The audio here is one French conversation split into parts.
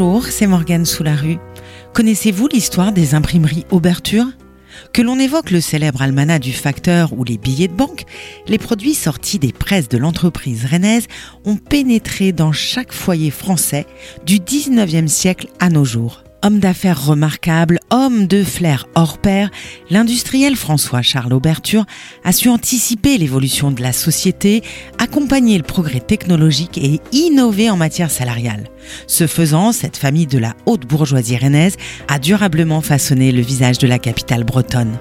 Bonjour, c'est Morgane Soularue. Connaissez-vous l'histoire des imprimeries Auberture que l'on évoque le célèbre almanach du facteur ou les billets de banque, les produits sortis des presses de l'entreprise rennaise ont pénétré dans chaque foyer français du 19e siècle à nos jours. Homme d'affaires remarquable, homme de flair hors pair, l'industriel François-Charles Auberture a su anticiper l'évolution de la société, accompagner le progrès technologique et innover en matière salariale. Ce faisant, cette famille de la haute bourgeoisie rennaise a durablement façonné le visage de la capitale bretonne.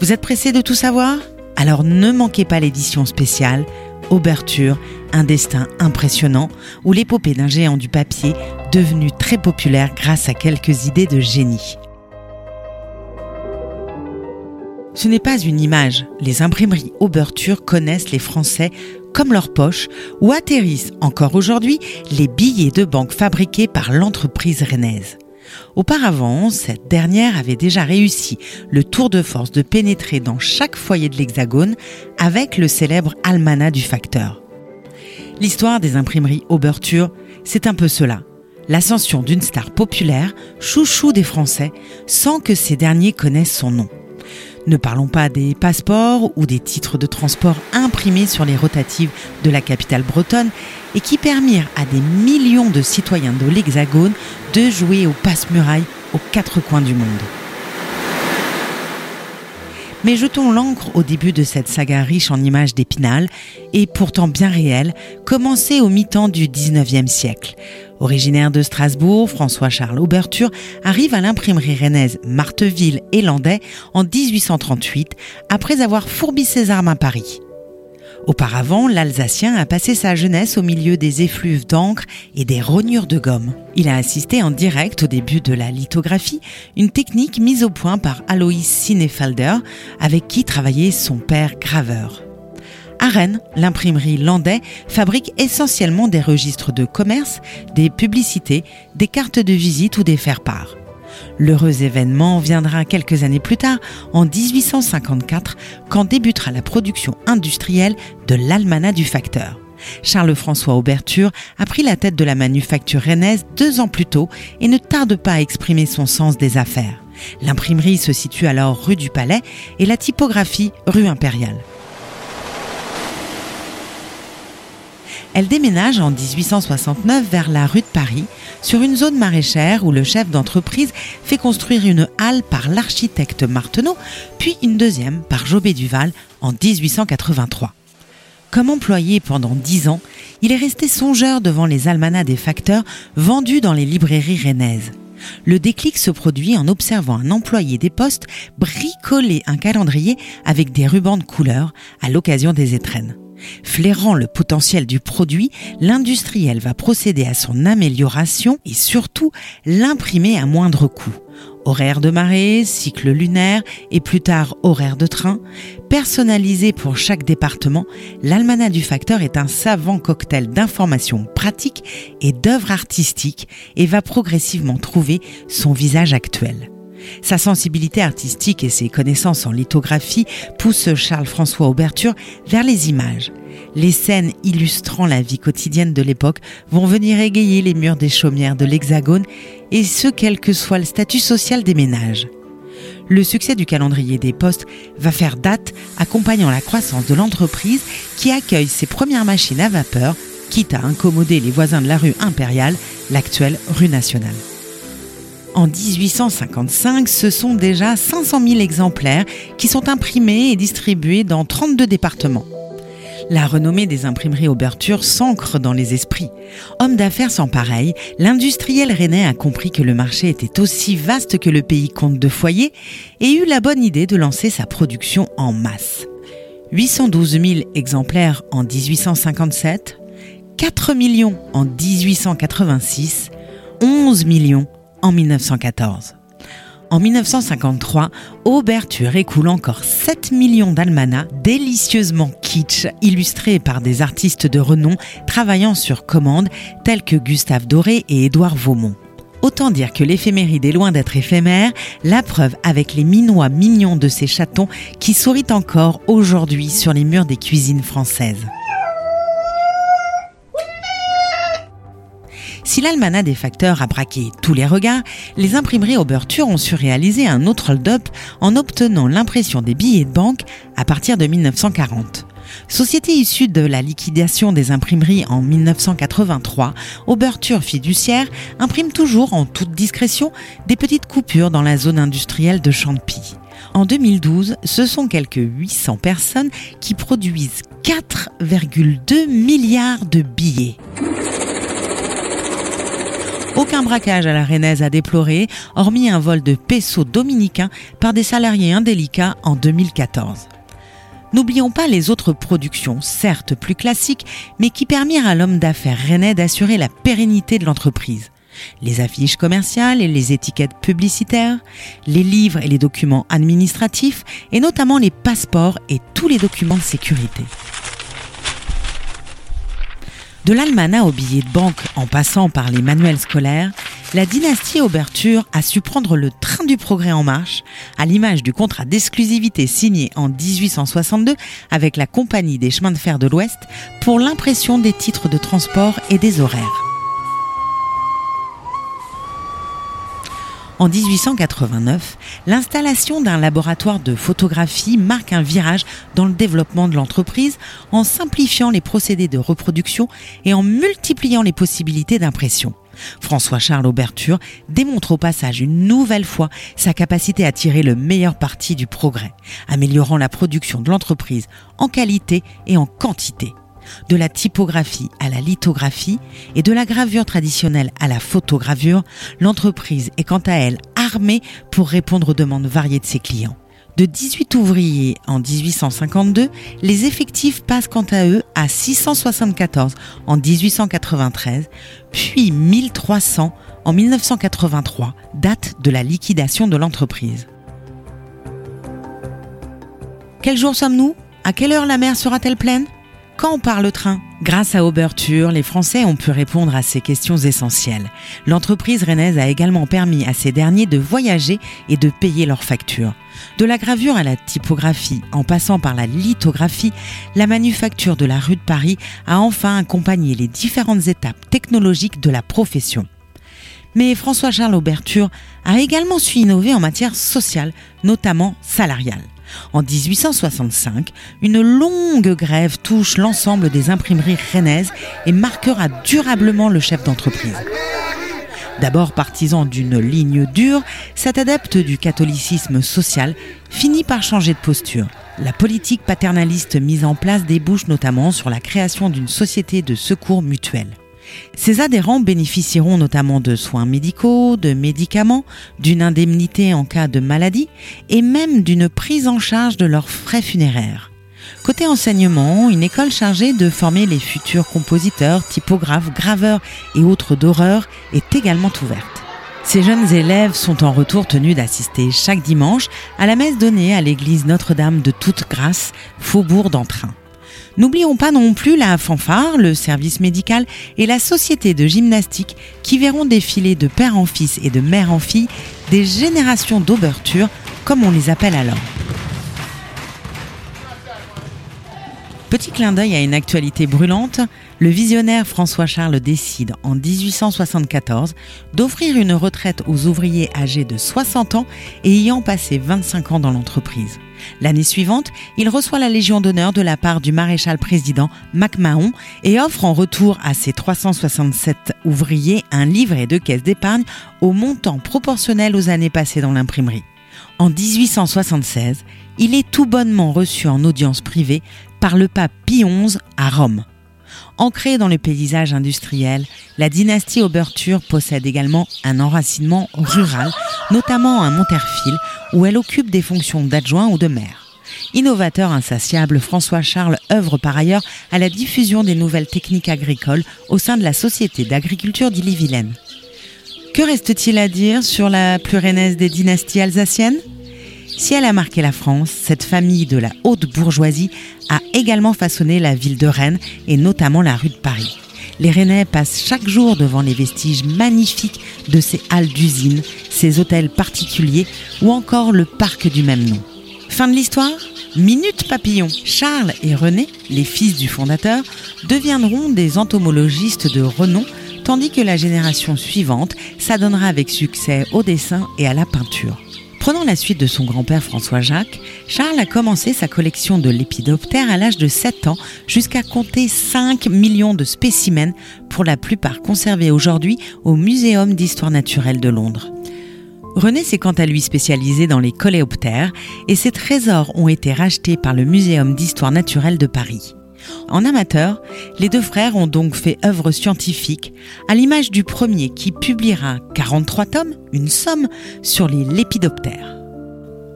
Vous êtes pressé de tout savoir? Alors ne manquez pas l'édition spéciale Auberture, un destin impressionnant, ou l'épopée d'un géant du papier devenu très populaire grâce à quelques idées de génie. Ce n'est pas une image. Les imprimeries Auberture connaissent les Français comme leur poche, où atterrissent encore aujourd'hui les billets de banque fabriqués par l'entreprise rennaise. Auparavant, cette dernière avait déjà réussi le tour de force de pénétrer dans chaque foyer de l'Hexagone avec le célèbre almanach du facteur. L'histoire des imprimeries Auberture, c'est un peu cela. L'ascension d'une star populaire, chouchou des Français, sans que ces derniers connaissent son nom. Ne parlons pas des passeports ou des titres de transport imprimés sur les rotatives de la capitale bretonne et qui permirent à des millions de citoyens de l'Hexagone de jouer au passe-muraille aux quatre coins du monde. Mais jetons l'encre au début de cette saga riche en images d'Épinal et pourtant bien réelle, commencée au mi-temps du 19e siècle. Originaire de Strasbourg, François-Charles Auberture arrive à l'imprimerie rennaise Marteville et Landais en 1838 après avoir fourbi ses armes à Paris. Auparavant, l'Alsacien a passé sa jeunesse au milieu des effluves d'encre et des rognures de gomme. Il a assisté en direct au début de la lithographie, une technique mise au point par Alois Sinefalder, avec qui travaillait son père graveur. À Rennes, l'imprimerie Landais fabrique essentiellement des registres de commerce, des publicités, des cartes de visite ou des faire-part. L'heureux événement viendra quelques années plus tard, en 1854, quand débutera la production industrielle de l'almanach du facteur. Charles-François Auberture a pris la tête de la manufacture rennaise deux ans plus tôt et ne tarde pas à exprimer son sens des affaires. L'imprimerie se situe alors rue du Palais et la typographie rue Impériale. Elle déménage en 1869 vers la rue de Paris, sur une zone maraîchère où le chef d'entreprise fait construire une halle par l'architecte Marteneau, puis une deuxième par Jobé Duval en 1883. Comme employé pendant dix ans, il est resté songeur devant les almanachs des facteurs vendus dans les librairies rennaises. Le déclic se produit en observant un employé des postes bricoler un calendrier avec des rubans de couleur à l'occasion des étrennes. Flairant le potentiel du produit, l'industriel va procéder à son amélioration et surtout l'imprimer à moindre coût. Horaire de marée, cycle lunaire et plus tard horaire de train, personnalisé pour chaque département, l'almanach du facteur est un savant cocktail d'informations pratiques et d'œuvres artistiques et va progressivement trouver son visage actuel. Sa sensibilité artistique et ses connaissances en lithographie poussent Charles-François Auberture vers les images. Les scènes illustrant la vie quotidienne de l'époque vont venir égayer les murs des chaumières de l'Hexagone, et ce quel que soit le statut social des ménages. Le succès du calendrier des postes va faire date, accompagnant la croissance de l'entreprise qui accueille ses premières machines à vapeur, quitte à incommoder les voisins de la rue impériale, l'actuelle rue nationale. En 1855, ce sont déjà 500 000 exemplaires qui sont imprimés et distribués dans 32 départements. La renommée des imprimeries Auberture s'ancre dans les esprits. Homme d'affaires sans pareil, l'industriel rennais a compris que le marché était aussi vaste que le pays compte de foyers et eut la bonne idée de lancer sa production en masse. 812 000 exemplaires en 1857, 4 millions en 1886, 11 millions en 1914. En 1953, Auberture écoule encore 7 millions d'almanachs délicieusement kitsch, illustrés par des artistes de renom travaillant sur commande tels que Gustave Doré et Édouard Vaumont. Autant dire que l'éphéméride est loin d'être éphémère, la preuve avec les minois mignons de ces chatons qui sourient encore aujourd'hui sur les murs des cuisines françaises. Si l'almanach des facteurs a braqué tous les regards, les imprimeries Oberture ont su réaliser un autre hold-up en obtenant l'impression des billets de banque à partir de 1940. Société issue de la liquidation des imprimeries en 1983, Oberture Fiduciaire imprime toujours en toute discrétion des petites coupures dans la zone industrielle de Champy. En 2012, ce sont quelques 800 personnes qui produisent 4,2 milliards de billets. Aucun braquage à la Rennaise à déplorer, hormis un vol de pesos dominicains par des salariés indélicats en 2014. N'oublions pas les autres productions, certes plus classiques, mais qui permirent à l'homme d'affaires rennais d'assurer la pérennité de l'entreprise. Les affiches commerciales et les étiquettes publicitaires, les livres et les documents administratifs, et notamment les passeports et tous les documents de sécurité. De l'almanach au billet de banque en passant par les manuels scolaires, la dynastie Auberture a su prendre le train du progrès en marche, à l'image du contrat d'exclusivité signé en 1862 avec la Compagnie des chemins de fer de l'Ouest pour l'impression des titres de transport et des horaires. En 1889, l'installation d'un laboratoire de photographie marque un virage dans le développement de l'entreprise en simplifiant les procédés de reproduction et en multipliant les possibilités d'impression. François-Charles Auberture démontre au passage une nouvelle fois sa capacité à tirer le meilleur parti du progrès, améliorant la production de l'entreprise en qualité et en quantité de la typographie à la lithographie et de la gravure traditionnelle à la photogravure, l'entreprise est quant à elle armée pour répondre aux demandes variées de ses clients. De 18 ouvriers en 1852, les effectifs passent quant à eux à 674 en 1893, puis 1300 en 1983, date de la liquidation de l'entreprise. Quel jour sommes-nous? À quelle heure la mer sera-t-elle pleine? Quand part le train? Grâce à Auberture, les Français ont pu répondre à ces questions essentielles. L'entreprise rennaise a également permis à ces derniers de voyager et de payer leurs factures. De la gravure à la typographie, en passant par la lithographie, la manufacture de la rue de Paris a enfin accompagné les différentes étapes technologiques de la profession. Mais François-Charles Auberture a également su innover en matière sociale, notamment salariale. En 1865, une longue grève touche l'ensemble des imprimeries rennaises et marquera durablement le chef d'entreprise. D'abord partisan d'une ligne dure, cet adepte du catholicisme social finit par changer de posture. La politique paternaliste mise en place débouche notamment sur la création d'une société de secours mutuel. Ces adhérents bénéficieront notamment de soins médicaux, de médicaments, d'une indemnité en cas de maladie et même d'une prise en charge de leurs frais funéraires. Côté enseignement, une école chargée de former les futurs compositeurs, typographes, graveurs et autres d'horreur est également ouverte. Ces jeunes élèves sont en retour tenus d'assister chaque dimanche à la messe donnée à l'église Notre-Dame de Toute Grâce, faubourg d'Entrain. N'oublions pas non plus la fanfare, le service médical et la société de gymnastique qui verront défiler de père en fils et de mère en fille des générations d'ouverture, comme on les appelle alors. Petit clin d'œil à une actualité brûlante, le visionnaire François-Charles décide en 1874 d'offrir une retraite aux ouvriers âgés de 60 ans et ayant passé 25 ans dans l'entreprise. L'année suivante, il reçoit la Légion d'honneur de la part du maréchal président MacMahon et offre en retour à ses 367 ouvriers un livret de caisse d'épargne au montant proportionnel aux années passées dans l'imprimerie. En 1876, il est tout bonnement reçu en audience privée par le pape Pie XI à Rome. Ancrée dans le paysage industriel, la dynastie Auberture possède également un enracinement rural, notamment à Monterfil, où elle occupe des fonctions d'adjoint ou de maire. Innovateur insatiable, François Charles œuvre par ailleurs à la diffusion des nouvelles techniques agricoles au sein de la Société d'agriculture d'Ille-et-Vilaine. Que reste-t-il à dire sur la plus des dynasties alsaciennes? Si elle a marqué la France, cette famille de la haute bourgeoisie a également façonné la ville de Rennes et notamment la rue de Paris. Les Rennais passent chaque jour devant les vestiges magnifiques de ces halles d'usine, ces hôtels particuliers ou encore le parc du même nom. Fin de l'histoire Minute papillon. Charles et René, les fils du fondateur, deviendront des entomologistes de renom tandis que la génération suivante s'adonnera avec succès au dessin et à la peinture. Prenant la suite de son grand-père François Jacques, Charles a commencé sa collection de lépidoptères à l'âge de 7 ans jusqu'à compter 5 millions de spécimens, pour la plupart conservés aujourd'hui au Muséum d'histoire naturelle de Londres. René s'est quant à lui spécialisé dans les coléoptères et ses trésors ont été rachetés par le Muséum d'histoire naturelle de Paris. En amateur, les deux frères ont donc fait œuvre scientifique, à l'image du premier qui publiera 43 tomes, une somme, sur les lépidoptères.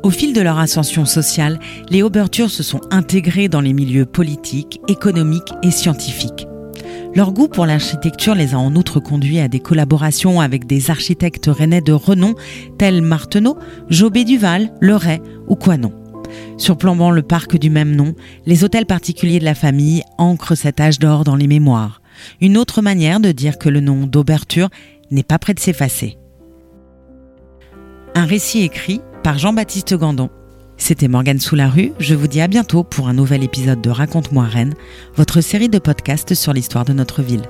Au fil de leur ascension sociale, les Aubertures se sont intégrés dans les milieux politiques, économiques et scientifiques. Leur goût pour l'architecture les a en outre conduits à des collaborations avec des architectes rennais de renom tels Marteneau, Jobé Duval, Leray ou Coinon. Surplombant le parc du même nom, les hôtels particuliers de la famille ancrent cet âge d'or dans les mémoires. Une autre manière de dire que le nom d'Auberture n'est pas près de s'effacer. Un récit écrit par Jean-Baptiste Gandon. C'était Morgane Sous-la-Rue, je vous dis à bientôt pour un nouvel épisode de Raconte-moi Rennes, votre série de podcasts sur l'histoire de notre ville.